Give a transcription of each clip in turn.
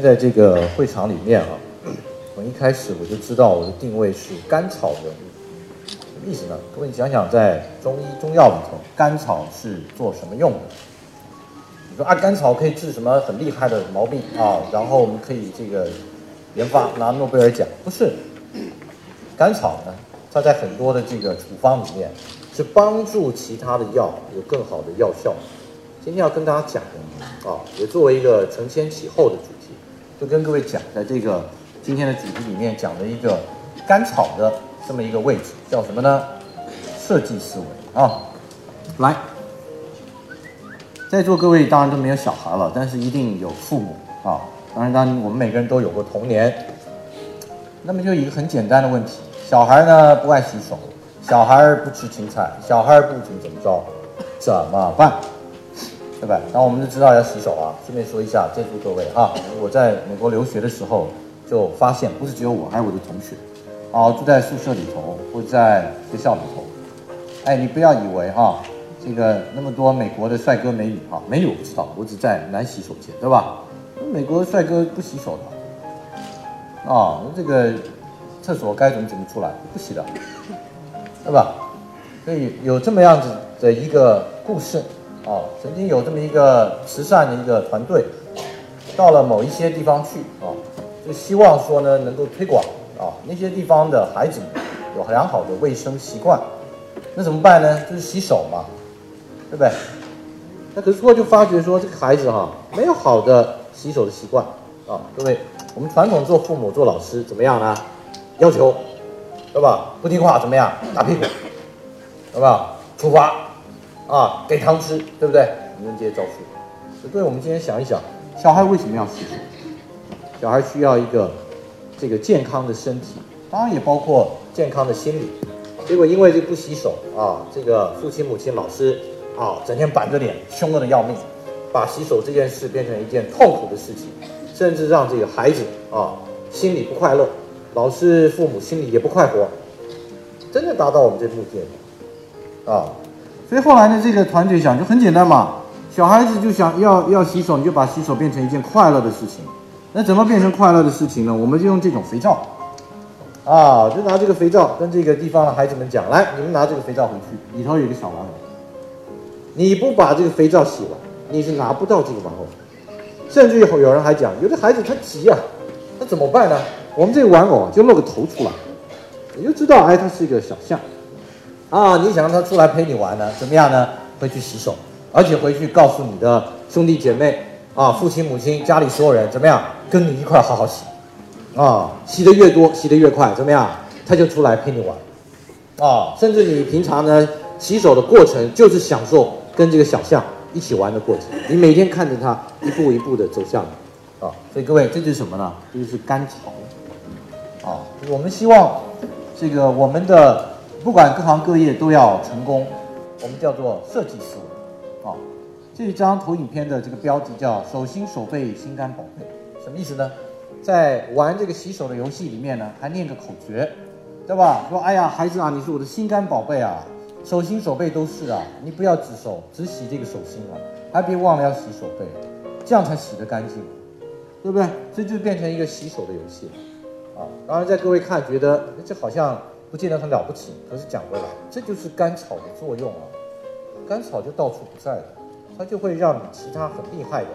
在这个会场里面啊，从一开始我就知道我的定位是甘草人物，什么意思呢？各位你想想，在中医中药里头，甘草是做什么用的？你说啊，甘草可以治什么很厉害的毛病啊？然后我们可以这个研发拿诺贝尔奖？不是，甘草呢，它在很多的这个处方里面是帮助其他的药有更好的药效。今天要跟大家讲的啊，也作为一个承前启后的主题，就跟各位讲，在这个今天的主题里面讲的一个甘草的这么一个位置，叫什么呢？设计思维啊。来，在座各位当然都没有小孩了，但是一定有父母啊。当然，当然我们每个人都有过童年。那么就一个很简单的问题：小孩呢不爱洗手，小孩不吃青菜，小孩不怎么怎么着，怎么办？对吧？然后我们就知道要洗手啊。顺便说一下，借助各位哈，我在美国留学的时候就发现，不是只有我，还有我的同学，啊，住在宿舍里头或在学校里头。哎，你不要以为哈，这个那么多美国的帅哥美女哈，没有我不知道，我只在男洗手间，对吧？美国帅哥不洗手的，啊，这个厕所该怎么怎么出来，不洗的，对吧？所以有这么样子的一个故事啊，曾经有这么一个慈善的一个团队，到了某一些地方去啊，就希望说呢能够推广啊那些地方的孩子有良好的卫生习惯，那怎么办呢？就是洗手嘛，对不对？那可是后就发觉说这个孩子哈、没有好的洗手的习惯啊，各位，我们传统做父母做老师怎么样呢？要求，对吧？不听话怎么样？打屁股，对吧？处罚，啊，给糖吃，对不对？你们这些招数。所以，我们今天想一想，小孩为什么要洗手？小孩需要一个这个健康的身体，当然也包括健康的心理。结果因为这不洗手啊，这个父亲、母亲、老师啊，整天板着脸，凶恶的要命，把洗手这件事变成一件痛苦的事情，甚至让这个孩子啊心里不快乐，老师、父母心里也不快活，真正达到我们这目的啊。所以后来呢，这个团队想就很简单嘛，小孩子就想要要洗手，你就把洗手变成一件快乐的事情。那怎么变成快乐的事情呢？我们就用这种肥皂，啊，就拿这个肥皂跟这个地方的孩子们讲，来，你们拿这个肥皂回去，里头有个小玩偶，你不把这个肥皂洗完，你是拿不到这个玩偶。甚至有有人还讲，有的孩子他急啊，那怎么办呢？我们这个玩偶，就露个头出来，你就知道，哎，它是一个小象。啊，你想让他出来陪你玩呢？怎么样呢？回去洗手，而且回去告诉你的兄弟姐妹啊、父亲母亲、家里所有人，怎么样？跟你一块好好洗，啊，洗得越多，洗得越快，怎么样？他就出来陪你玩，啊，甚至你平常呢洗手的过程，就是享受跟这个小象一起玩的过程。你每天看着它一步一步的走向你，啊，所以各位，这就是什么呢？这就是甘草，啊，我们希望这个我们的。不管各行各业都要成功，我们叫做设计思维啊。这一张投影片的这个标题叫“手心手背心肝宝贝”，什么意思呢？在玩这个洗手的游戏里面呢，还念个口诀，对吧？说哎呀，孩子啊，你是我的心肝宝贝啊，手心手背都是啊，你不要只手只洗这个手心啊，还别忘了要洗手背，这样才洗得干净，对不对？这就变成一个洗手的游戏了啊。当然，在各位看，觉得这好像。不见得很了不起，可是讲回来，这就是甘草的作用啊。甘草就到处不在了，它就会让你其他很厉害的，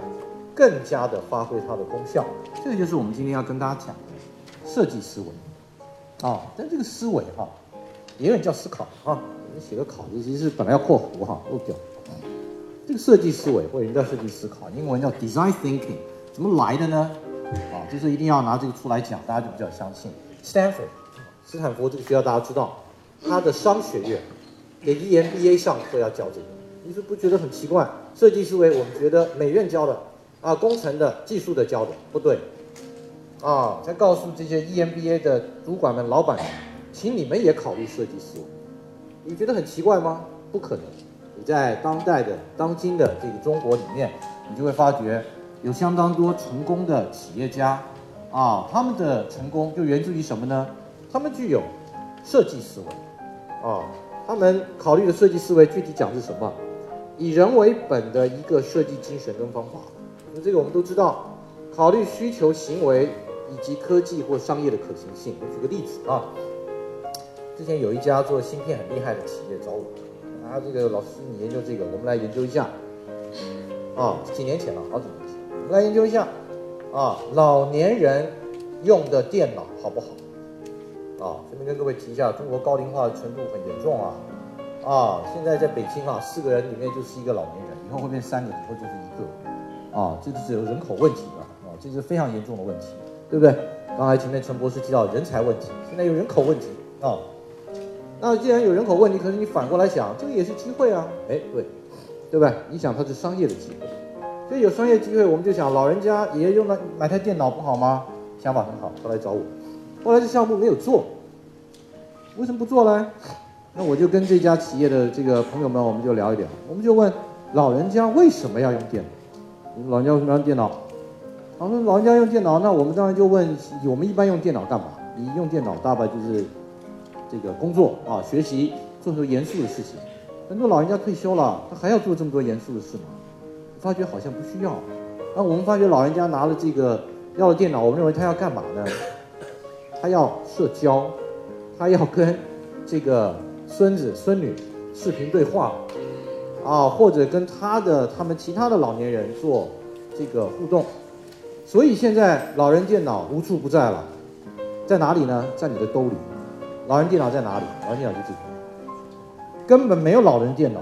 更加的发挥它的功效。这个就是我们今天要跟大家讲的设计思维啊。但这个思维哈，也有人叫思考啊。我们写个考字，其实本来要括弧哈，漏掉。这个设计思维或者人叫设计思考，英文叫 design thinking，怎么来的呢？啊，就是一定要拿这个出来讲，大家就比较相信。Stanford，斯坦福这个学校大家知道，它的商学院给 EMBA 上课要教这个，你是不觉得很奇怪？设计思维我们觉得美院教的，啊，工程的、技术的教的不对，啊，再告诉这些 EMBA 的主管们、老板，请你们也考虑设计思维。你觉得很奇怪吗？不可能。你在当代的、当今的这个中国里面，你就会发觉有相当多成功的企业家，啊，他们的成功就源自于什么呢？他们具有设计思维，啊，他们考虑的设计思维具体讲是什么？以人为本的一个设计精神跟方法。那这个我们都知道，考虑需求、行为以及科技或商业的可行性。我举个例子啊，之前有一家做芯片很厉害的企业找我。啊，这个老师，你研究这个，我们来研究一下。啊，几年前了，好几年前，我们来研究一下。啊，老年人用的电脑好不好？啊，顺便跟各位提一下，中国高龄化的程度很严重啊。啊，现在在北京啊，四个人里面就是一个老年人，以后会变三个，以后就是一个。啊，这就是有人口问题了。啊，这是非常严重的问题，对不对？刚才前面陈博士提到人才问题，现在有人口问题啊。那既然有人口问题，可是你反过来想，这个也是机会啊！哎，对，对不对？你想它是商业的机会，所以有商业机会，我们就想老人家爷爷用来买台电脑不好吗？想法很好，他来找我。后来这项目没有做，为什么不做呢？那我就跟这家企业的这个朋友们，我们就聊一聊，我们就问老人家为什么要用电脑？老人家为什么要用电脑？他说老人家用电脑，那我们当然就问，我们一般用电脑干嘛？你用电脑大概就是。这个工作啊，学习做很多严肃的事情，很多老人家退休了，他还要做这么多严肃的事吗？发觉好像不需要。那我们发觉老人家拿了这个要了电脑，我们认为他要干嘛呢？他要社交，他要跟这个孙子孙女视频对话，啊，或者跟他的他们其他的老年人做这个互动。所以现在老人电脑无处不在了，在哪里呢？在你的兜里。老人电脑在哪里？老人电脑就这个，根本没有老人电脑，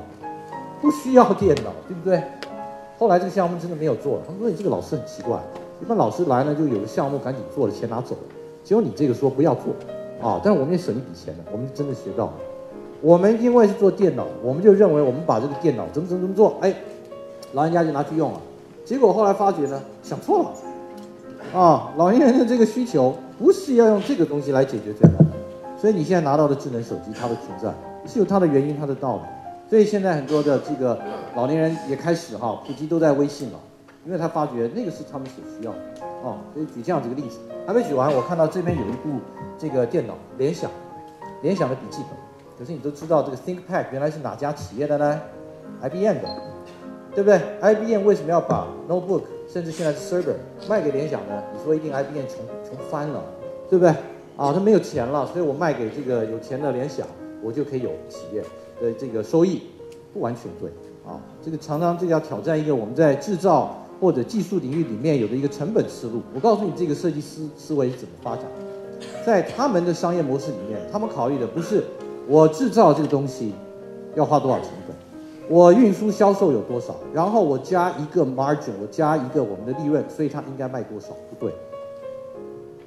不需要电脑，对不对？后来这个项目真的没有做了。他们说你这个老师很奇怪，一般老师来呢就有个项目赶紧做了，钱拿走了。结果你这个说不要做，啊，但是我们也省一笔钱了，我们真的学到了。我们因为是做电脑，我们就认为我们把这个电脑怎么怎么怎么做，哎，老人家就拿去用了。结果后来发觉呢，想错了，啊，老年人的这个需求不是要用这个东西来解决最好。所以你现在拿到的智能手机，它的存在是有它的原因、它的道理。所以现在很多的这个老年人也开始哈普及都在微信了，因为他发觉那个是他们所需要的。哦，所以举这样几个例子，还没举完，我看到这边有一部这个电脑，联想，联想的笔记本。可是你都知道这个 ThinkPad 原来是哪家企业的呢？IBM 的，对不对？IBM 为什么要把 Notebook 甚至现在是 Server 卖给联想呢？你说一定 IBM 穷穷翻了，对不对？啊，他没有钱了，所以我卖给这个有钱的联想，我就可以有企业的这个收益，不完全对啊。这个常常这个要挑战一个我们在制造或者技术领域里面有的一个成本思路。我告诉你，这个设计思思维是怎么发展？在他们的商业模式里面，他们考虑的不是我制造这个东西要花多少成本，我运输销售有多少，然后我加一个 margin，我加一个我们的利润，所以它应该卖多少？不对，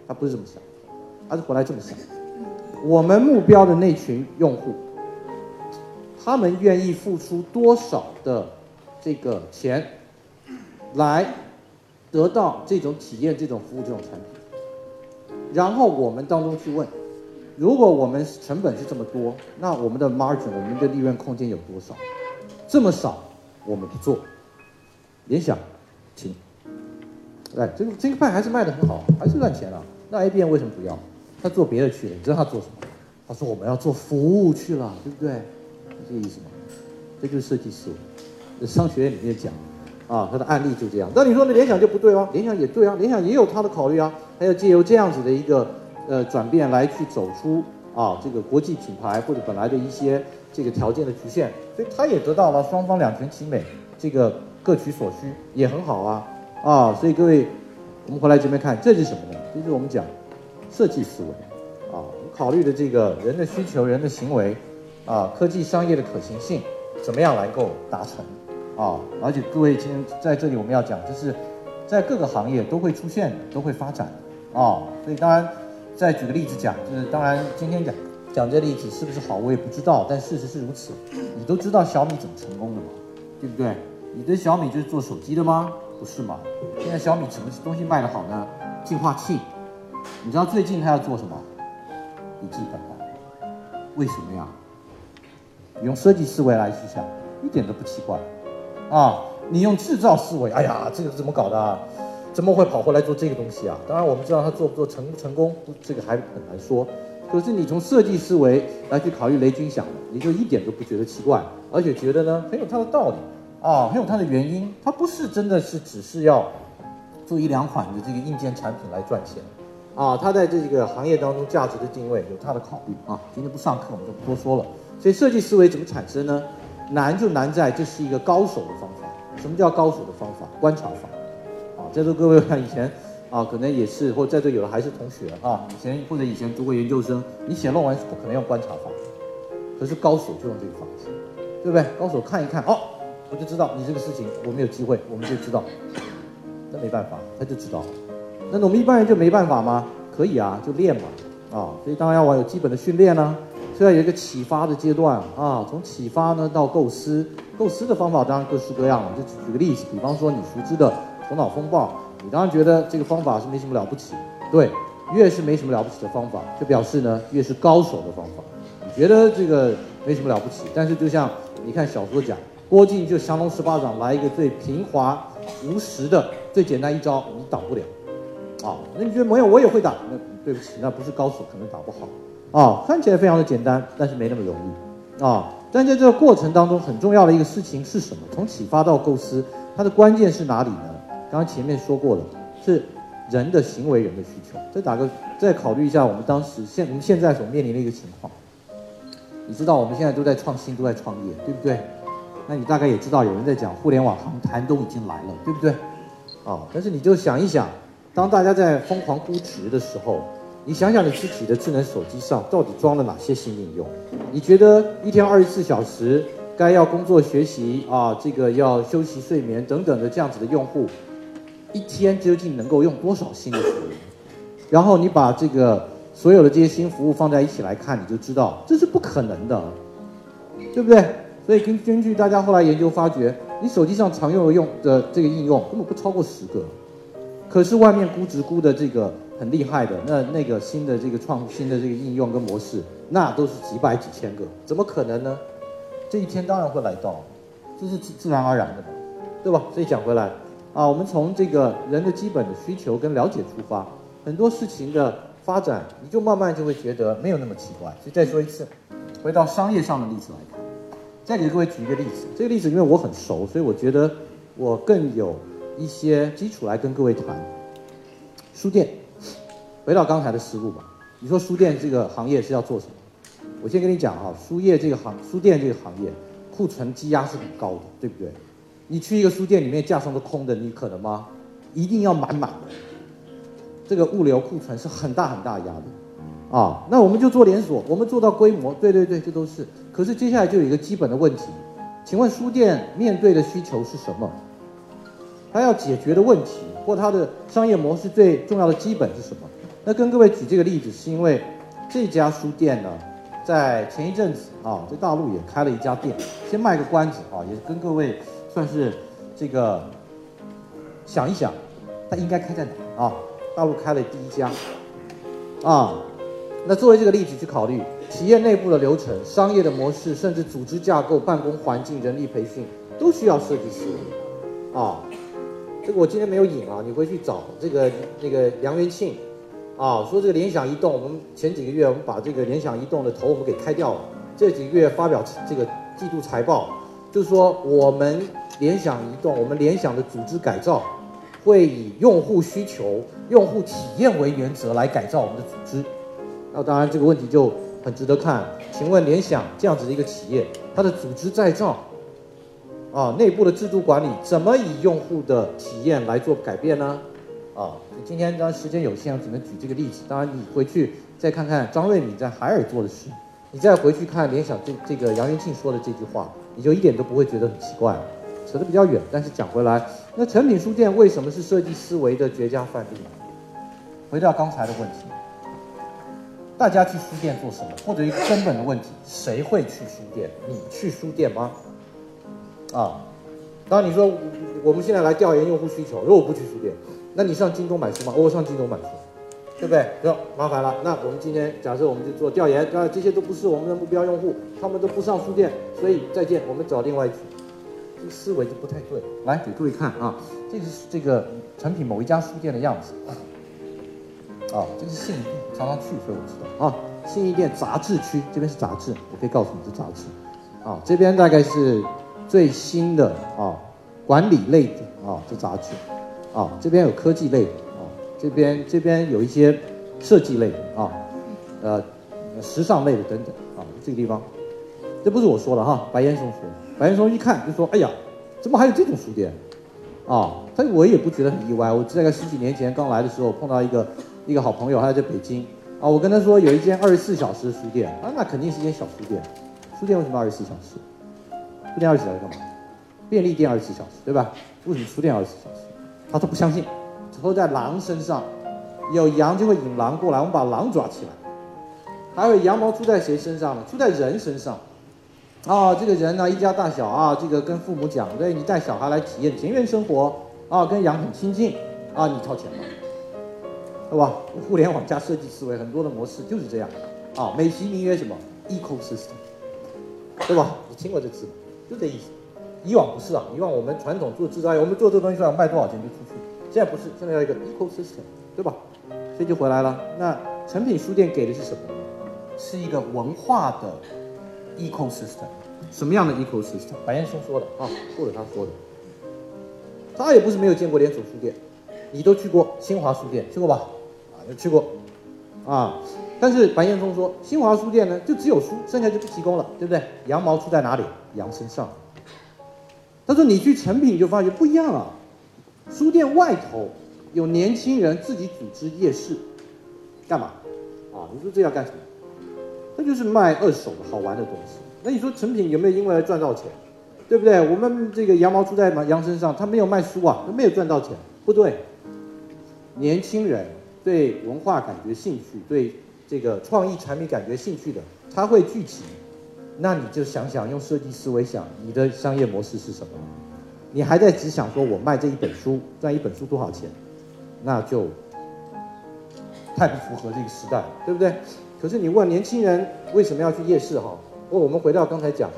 他不是这么想。他是回来这么想，我们目标的那群用户，他们愿意付出多少的这个钱，来得到这种体验、这种服务、这种产品？然后我们当中去问，如果我们成本是这么多，那我们的 margin、我们的利润空间有多少？这么少，我们不做。联想，请，来，这个这个派还是卖的很好，还是赚钱了。那 A B M 为什么不要？他做别的去了，你知道他做什么？他说我们要做服务去了，对不对？是这个意思吗？这就是设计师。商学院里面讲，啊，他的案例就这样。那你说那联想就不对哦？联想也对啊，联想也有他的考虑啊。他要借由这样子的一个呃转变来去走出啊这个国际品牌或者本来的一些这个条件的局限，所以他也得到了双方两全其美，这个各取所需也很好啊啊！所以各位，我们回来这边看，这是什么呢？这是我们讲。设计思维，啊，考虑的这个人的需求、人的行为，啊，科技商业的可行性，怎么样来够达成？啊，而且各位今天在这里我们要讲，就是在各个行业都会出现，都会发展的啊。所以当然，再举个例子讲，就是当然今天讲讲这例子是不是好，我也不知道，但事实是如此。你都知道小米怎么成功的嘛，对不对？你的小米就是做手机的吗？不是嘛？现在小米什么东西卖得好呢？净化器。你知道最近他要做什么？笔记本了。为什么呀？用设计思维来去想，一点都不奇怪。啊，你用制造思维，哎呀，这个怎么搞的啊？怎么会跑回来做这个东西啊？当然我们知道他做不做成不成功，这个还很难说。可是你从设计思维来去考虑雷军想的，你就一点都不觉得奇怪，而且觉得呢很有他的道理啊，很有他的原因。他不是真的是只是要做一两款的这个硬件产品来赚钱啊，他在这个行业当中价值的定位有他的考虑啊。今天不上课，我们就不多说了。所以设计思维怎么产生呢？难就难在这是一个高手的方法。什么叫高手的方法？观察法啊，在座各位看以前。啊，可能也是，或在座有的还是同学啊，以前或者以前读过研究生，你写论文是不可能用观察法，可是高手就用这个方式，对不对？高手看一看，哦，我就知道你这个事情我们有机会，我们就知道，那没办法，他就知道。那我们一般人就没办法吗？可以啊，就练嘛，啊，所以当然要玩有基本的训练呢，以要有一个启发的阶段啊，从启发呢到构思，构思的方法当然各式各样了，就举个例子，比方说你熟知的头脑风暴。你当然觉得这个方法是没什么了不起，对，越是没什么了不起的方法，就表示呢越是高手的方法。你觉得这个没什么了不起，但是就像你看小说讲，郭靖就降龙十八掌来一个最平滑无实的最简单一招，你挡不了，啊，那你觉得没有我也会打，那对不起，那不是高手可能打不好，啊，看起来非常的简单，但是没那么容易，啊，但在这个过程当中很重要的一个事情是什么？从启发到构思，它的关键是哪里呢？刚刚前面说过了，是人的行为，人的需求。再打个，再考虑一下我们当时现我们现在所面临的一个情况。你知道我们现在都在创新，都在创业，对不对？那你大概也知道有人在讲互联网航谈都已经来了，对不对？啊，但是你就想一想，当大家在疯狂估值的时候，你想想你自己的智能手机上到底装了哪些新应用？你觉得一天二十四小时该要工作学习啊，这个要休息睡眠等等的这样子的用户？一天究竟能够用多少新的服务？然后你把这个所有的这些新服务放在一起来看，你就知道这是不可能的，对不对？所以根根据大家后来研究发觉，你手机上常用的用的这个应用根本不超过十个，可是外面估值估的这个很厉害的，那那个新的这个创新的这个应用跟模式，那都是几百几千个，怎么可能呢？这一天当然会来到，这是自自然而然的嘛，对吧？所以讲回来。啊，我们从这个人的基本的需求跟了解出发，很多事情的发展，你就慢慢就会觉得没有那么奇怪。所以再说一次，回到商业上的例子来看，再给各位举一个例子。这个例子因为我很熟，所以我觉得我更有一些基础来跟各位谈。书店，回到刚才的思路吧。你说书店这个行业是要做什么？我先跟你讲啊，书业这个行，书店这个行业库存积压是很高的，对不对？你去一个书店里面，架上都空的，你可能吗？一定要满满的。这个物流库存是很大很大压力啊。那我们就做连锁，我们做到规模，对对对，这都是。可是接下来就有一个基本的问题，请问书店面对的需求是什么？他要解决的问题，或他的商业模式最重要的基本是什么？那跟各位举这个例子，是因为这家书店呢，在前一阵子啊，在大陆也开了一家店。先卖个关子啊，也跟各位。算是这个想一想，它应该开在哪啊？大陆开了第一家啊。那作为这个例子去考虑，企业内部的流程、商业的模式，甚至组织架构、办公环境、人力培训，都需要设计师啊。这个我今天没有引啊，你回去找这个那个梁元庆啊，说这个联想移动，我们前几个月我们把这个联想移动的头我们给开掉了，这几个月发表这个季度财报。就是说，我们联想移动，我们联想的组织改造，会以用户需求、用户体验为原则来改造我们的组织。那当然，这个问题就很值得看。请问联想这样子的一个企业，它的组织再造，啊，内部的制度管理，怎么以用户的体验来做改变呢？啊，今天当然时间有限，只能举这个例子。当然，你回去再看看张瑞敏在海尔做的事，你再回去看联想这这个杨元庆说的这句话。你就一点都不会觉得很奇怪，扯扯得比较远，但是讲回来，那诚品书店为什么是设计思维的绝佳范例？回到刚才的问题，大家去书店做什么？或者一个根本的问题，谁会去书店？你去书店吗？啊，当然你说我们现在来调研用户需求，如果不去书店，那你上京东买书吗？我上京东买书，对不对？说麻烦了，那我们今天假设我们就做调研，啊，这些都不是我们的目标用户，他们都不上书店，所以再见，我们找另外一群。这个思维就不太对。来给各位看啊，这个是这个成品某一家书店的样子。啊，这个是信义店，常常去，所以我知道啊。信义店杂志区这边是杂志，我可以告诉你是杂志。啊，这边大概是最新的啊管理类的啊这杂志。啊，这边有科技类的啊，这边这边有一些设计类的啊，呃，时尚类的等等啊，这个地方，这不是我说的哈，白岩松说。白岩松一看就说：“哎呀，怎么还有这种书店？”啊，他我也不觉得很意外。我大概十几年前刚来的时候碰到一个一个好朋友，他在北京啊，我跟他说有一间二十四小时的书店啊，那肯定是一间小书店。书店为什么二十四小时？书店二十四小时干嘛？便利店二十四小时对吧？为什么书店二十四小时？他说不相信，说在狼身上有羊就会引狼过来，我们把狼抓起来。还有羊毛出在谁身上呢？出在人身上。啊，这个人呢，一家大小啊，这个跟父母讲，对你带小孩来体验田园生活啊，跟羊很亲近啊，你掏钱吧？对吧？互联网加设计思维，很多的模式就是这样啊。美其名曰什么？ecosystem，对吧？你听过这词吗？就这意思。以往不是啊，以往我们传统做制造业，我们做这个东西出来卖多少钱就出去。现在不是，现在要一个 ecosystem，对吧？所以就回来了。那成品书店给的是什么？是一个文化的。ecosystem，什么样的 ecosystem？白岩松说的啊，或者他说的，他也不是没有见过连锁书店，你都去过新华书店去过吧？啊，有去过，啊，但是白岩松说，新华书店呢就只有书，剩下就不提供了，对不对？羊毛出在哪里？羊身上。他说你去成品就发觉不一样啊，书店外头有年轻人自己组织夜市，干嘛？啊，你说这要干什么？那就是卖二手的好玩的东西。那你说成品有没有因为赚到钱？对不对？我们这个羊毛出在羊身上，他没有卖书啊，他没有赚到钱，不对。年轻人对文化感觉兴趣，对这个创意产品感觉兴趣的，他会聚集。那你就想想，用设计思维想，你的商业模式是什么？你还在只想说我卖这一本书赚一本书多少钱？那就太不符合这个时代，对不对？可是你问年轻人为什么要去夜市哈？不我们回到刚才讲，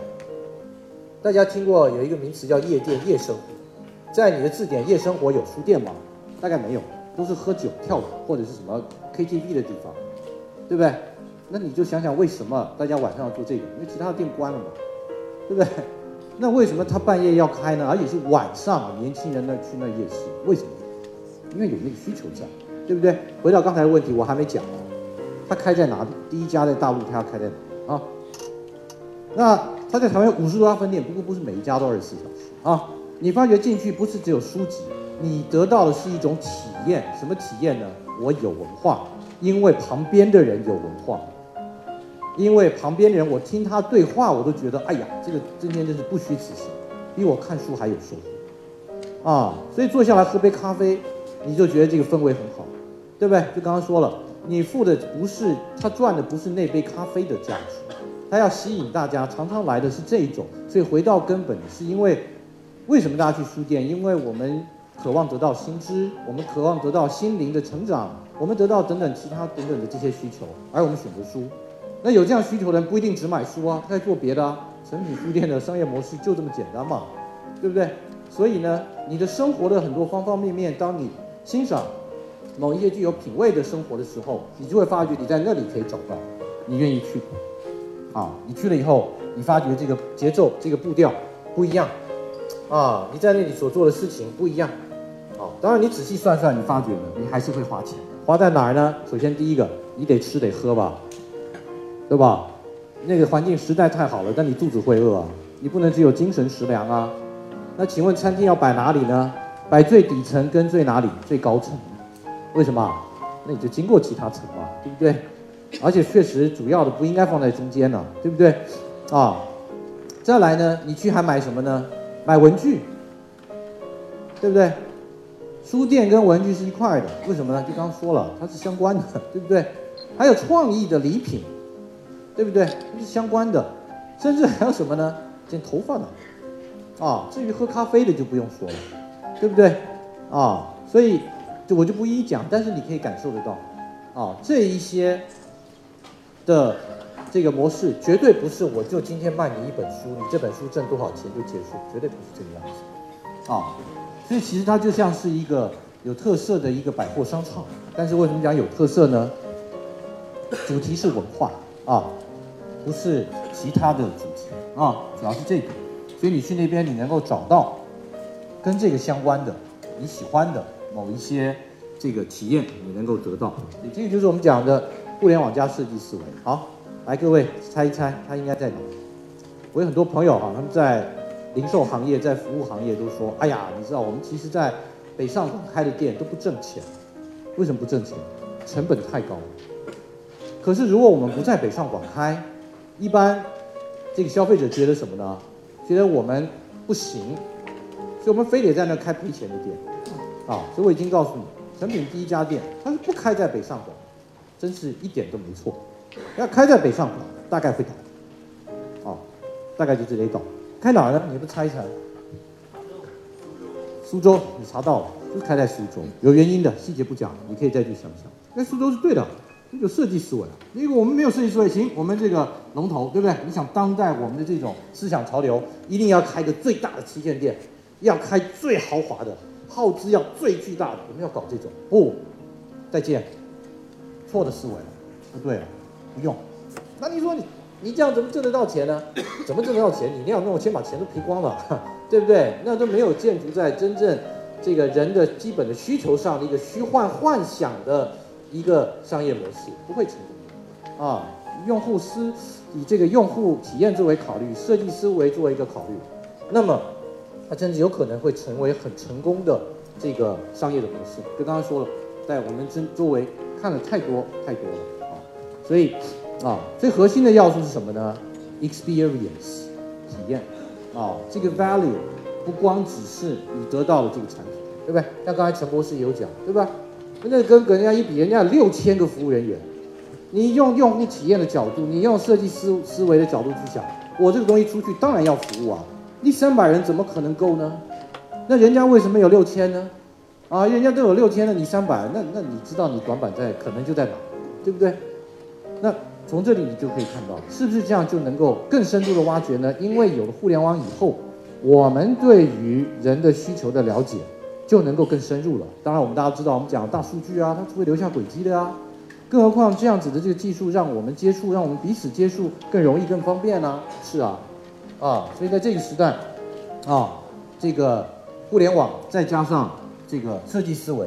大家听过有一个名词叫夜店、夜生活，在你的字典，夜生活有书店吗？大概没有，都是喝酒、跳舞或者是什么 KTV 的地方，对不对？那你就想想为什么大家晚上要做这个？因为其他的店关了嘛，对不对？那为什么他半夜要开呢？而且是晚上，年轻人那去那夜市，为什么？因为有那个需求在，对不对？回到刚才的问题，我还没讲。他开在哪里？第一家在大陆，他要开在哪啊？那他在台湾五十多家分店，不过不是每一家都二十四小时啊。你发觉进去不是只有书籍，你得到的是一种体验。什么体验呢？我有文化，因为旁边的人有文化，因为旁边人我听他对话，我都觉得哎呀，这个今天真是不虚此行，比我看书还有收获啊。所以坐下来喝杯咖啡，你就觉得这个氛围很好，对不对？就刚刚说了。你付的不是他赚的不是那杯咖啡的价值，他要吸引大家常常来的是这一种，所以回到根本是因为为什么大家去书店？因为我们渴望得到新知，我们渴望得到心灵的成长，我们得到等等其他等等的这些需求，而我们选择书。那有这样需求的人不一定只买书啊，他在做别的啊。成品书店的商业模式就这么简单嘛，对不对？所以呢，你的生活的很多方方面面，当你欣赏。某一些具有品味的生活的时候，你就会发觉你在那里可以找到，你愿意去，啊，你去了以后，你发觉这个节奏、这个步调不一样，啊，你在那里所做的事情不一样，啊，当然你仔细算算，你发觉了，你还是会花钱，花在哪儿呢？首先第一个，你得吃得喝吧，对吧？那个环境实在太好了，但你肚子会饿啊，你不能只有精神食粮啊。那请问餐厅要摆哪里呢？摆最底层跟最哪里？最高层。为什么？那你就经过其他层嘛，对不对？而且确实主要的不应该放在中间呢，对不对？啊，再来呢，你去还买什么呢？买文具，对不对？书店跟文具是一块的，为什么呢？就刚刚说了，它是相关的，对不对？还有创意的礼品，对不对？是相关的，甚至还有什么呢？剪头发的，啊，至于喝咖啡的就不用说了，对不对？啊，所以就我就不一一讲，但是你可以感受得到，啊，这一些的这个模式绝对不是我就今天卖你一本书，你这本书挣多少钱就结束，绝对不是这个样子，啊。所以其实它就像是一个有特色的一个百货商场，但是为什么讲有特色呢？主题是文化啊，不是其他的主题啊，主要是这个。所以你去那边，你能够找到跟这个相关的你喜欢的某一些这个体验，你能够得到。这个就是我们讲的互联网加设计思维。好，来各位猜一猜，它应该在哪？我有很多朋友哈，他们在。零售行业在服务行业都说：“哎呀，你知道我们其实，在北上广开的店都不挣钱，为什么不挣钱？成本太高了。可是如果我们不在北上广开，一般这个消费者觉得什么呢？觉得我们不行，所以我们非得在那开赔钱的店啊。所以我已经告诉你，成品第一家店，它是不开在北上广，真是一点都没错。要开在北上广，大概会倒，啊，大概就这里倒。”开哪呢？你不猜一猜？苏州，你查到了，就是开在苏州，有原因的，细节不讲，你可以再去想想。那苏州是对的，有设计思维。因为我们没有设计思维，行，我们这个龙头，对不对？你想当代我们的这种思想潮流，一定要开个最大的旗舰店，要开最豪华的，耗资要最巨大的，我们要搞这种。不，再见，错的思维了，不对了，不用。那你说你？你这样怎么挣得到钱呢？怎么挣得到钱？你那样弄，先把钱都赔光了，对不对？那都没有建筑在真正这个人的基本的需求上的一个虚幻幻想的一个商业模式，不会成功啊！用户思以这个用户体验作为考虑，设计思维作为一个考虑，那么它甚至有可能会成为很成功的这个商业的模式。就刚刚说了，在我们真周围看了太多太多了啊，所以。啊，最核心的要素是什么呢？Experience，体验。啊，这个 value 不光只是你得到了这个产品，对不对？像刚才陈博士有讲，对吧？那跟跟人家一比，人家有六千个服务人员，你用用户体验的角度，你用设计思思维的角度去想，我这个东西出去当然要服务啊。你三百人怎么可能够呢？那人家为什么有六千呢？啊，人家都有六千了，你三百，那那你知道你短板在可能就在哪，对不对？那。从这里你就可以看到，是不是这样就能够更深度的挖掘呢？因为有了互联网以后，我们对于人的需求的了解就能够更深入了。当然，我们大家知道，我们讲大数据啊，它是会留下轨迹的啊。更何况这样子的这个技术，让我们接触，让我们彼此接触更容易、更方便呢？是啊，啊，所以在这个时代，啊，这个互联网再加上这个设计思维，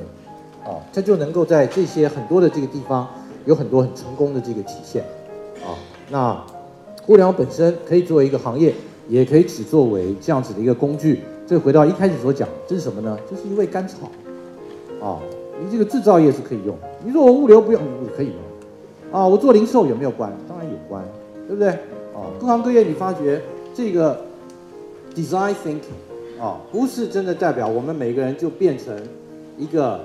啊，它就能够在这些很多的这个地方。有很多很成功的这个体现，啊，那互联网本身可以作为一个行业，也可以只作为这样子的一个工具。这回到一开始所讲，这是什么呢？这是一味甘草，啊，你这个制造业是可以用，你说我物流不用，也可以用，啊，我做零售有没有关？当然有关，对不对？啊，各行各业你发觉这个 design thinking，啊，不是真的代表我们每个人就变成一个，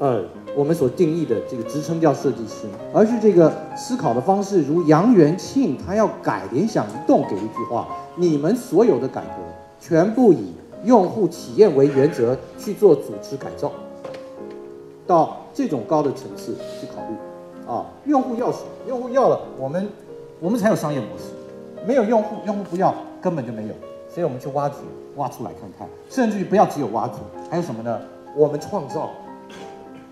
呃。我们所定义的这个职称叫设计师，而是这个思考的方式，如杨元庆他要改联想移动给一句话：你们所有的改革全部以用户体验为原则去做组织改造，到这种高的层次去考虑啊，用户要什么？用户要了，我们我们才有商业模式，没有用户，用户不要，根本就没有。所以我们去挖掘，挖出来看看，甚至于不要只有挖掘，还有什么呢？我们创造。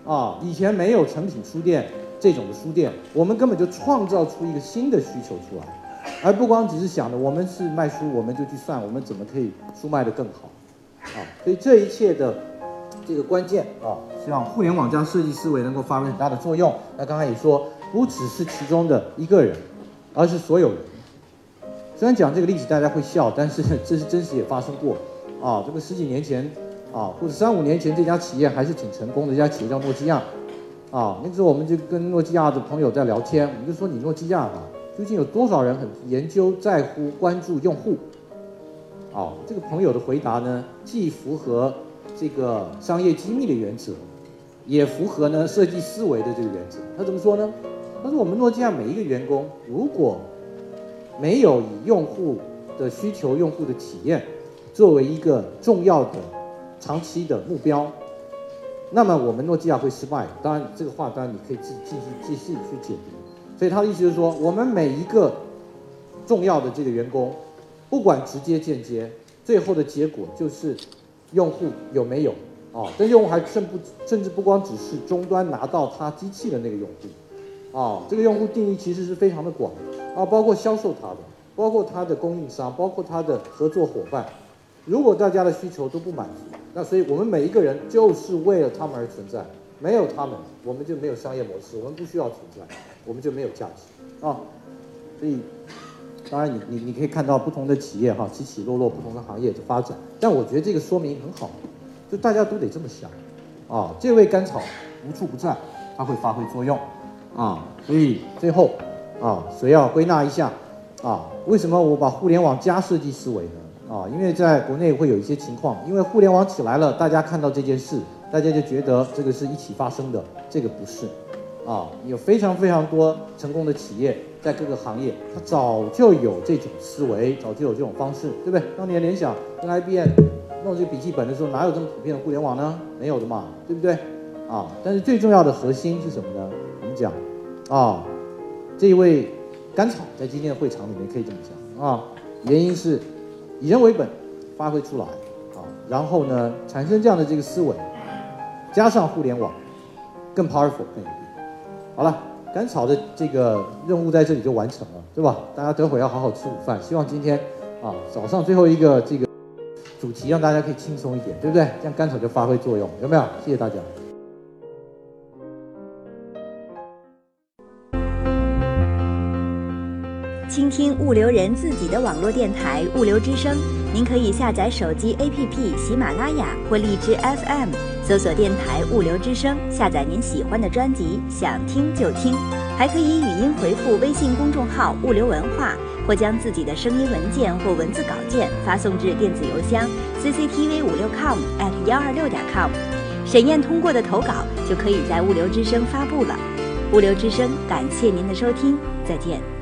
啊，以前没有成品书店这种的书店，我们根本就创造出一个新的需求出来，而不光只是想着我们是卖书，我们就去算我们怎么可以书卖得更好，啊，所以这一切的这个关键啊，希望互联网加设计思维能够发挥很大的作用。那刚才也说，不只是其中的一个人，而是所有人。虽然讲这个例子大家会笑，但是这是真实也发生过，啊，这个十几年前。啊，或者三五年前这家企业还是挺成功的，这家企业叫诺基亚，啊，那时候我们就跟诺基亚的朋友在聊天，我们就说你诺基亚啊，究竟有多少人很研究、在乎、关注用户？哦，这个朋友的回答呢，既符合这个商业机密的原则，也符合呢设计思维的这个原则。他怎么说呢？他说我们诺基亚每一个员工，如果没有以用户的需求、用户的体验作为一个重要的长期的目标，那么我们诺基亚会失败。当然，这个话当然你可以继继续继续去解读。所以他的意思就是说，我们每一个重要的这个员工，不管直接间接，最后的结果就是用户有没有啊？这用户还甚不甚至不光只是终端拿到他机器的那个用户啊，这个用户定义其实是非常的广啊，包括销售他的，包括他的供应商，包括他的合作伙伴。如果大家的需求都不满足，那所以我们每一个人就是为了他们而存在，没有他们，我们就没有商业模式，我们不需要存在。我们就没有价值啊，所以当然你你你可以看到不同的企业哈起起落落，不同的行业的发展，但我觉得这个说明很好，就大家都得这么想啊，这位甘草无处不在，它会发挥作用啊，所以最后啊，谁要归纳一下啊？为什么我把互联网加设计思维呢？啊，因为在国内会有一些情况，因为互联网起来了，大家看到这件事，大家就觉得这个是一起发生的，这个不是。啊，有非常非常多成功的企业在各个行业，它早就有这种思维，早就有这种方式，对不对？当年联想跟 IBM 弄这个笔记本的时候，哪有这么普遍的互联网呢？没有的嘛，对不对？啊，但是最重要的核心是什么呢？我们讲，啊，这一位甘草在今天的会场里面可以这么讲啊，原因是以人为本，发挥出来啊，然后呢，产生这样的这个思维，加上互联网，更 powerful 更有。好了，甘草的这个任务在这里就完成了，对吧？大家等会要好好吃午饭。希望今天啊早上最后一个这个主题让大家可以轻松一点，对不对？这样甘草就发挥作用，有没有？谢谢大家。倾听物流人自己的网络电台——物流之声，您可以下载手机 APP 喜马拉雅或荔枝 FM。搜索电台物流之声，下载您喜欢的专辑，想听就听。还可以语音回复微信公众号“物流文化”，或将自己的声音文件或文字稿件发送至电子邮箱 cctv 五六 com at 幺二六点 com。审验通过的投稿就可以在物流之声发布了。物流之声，感谢您的收听，再见。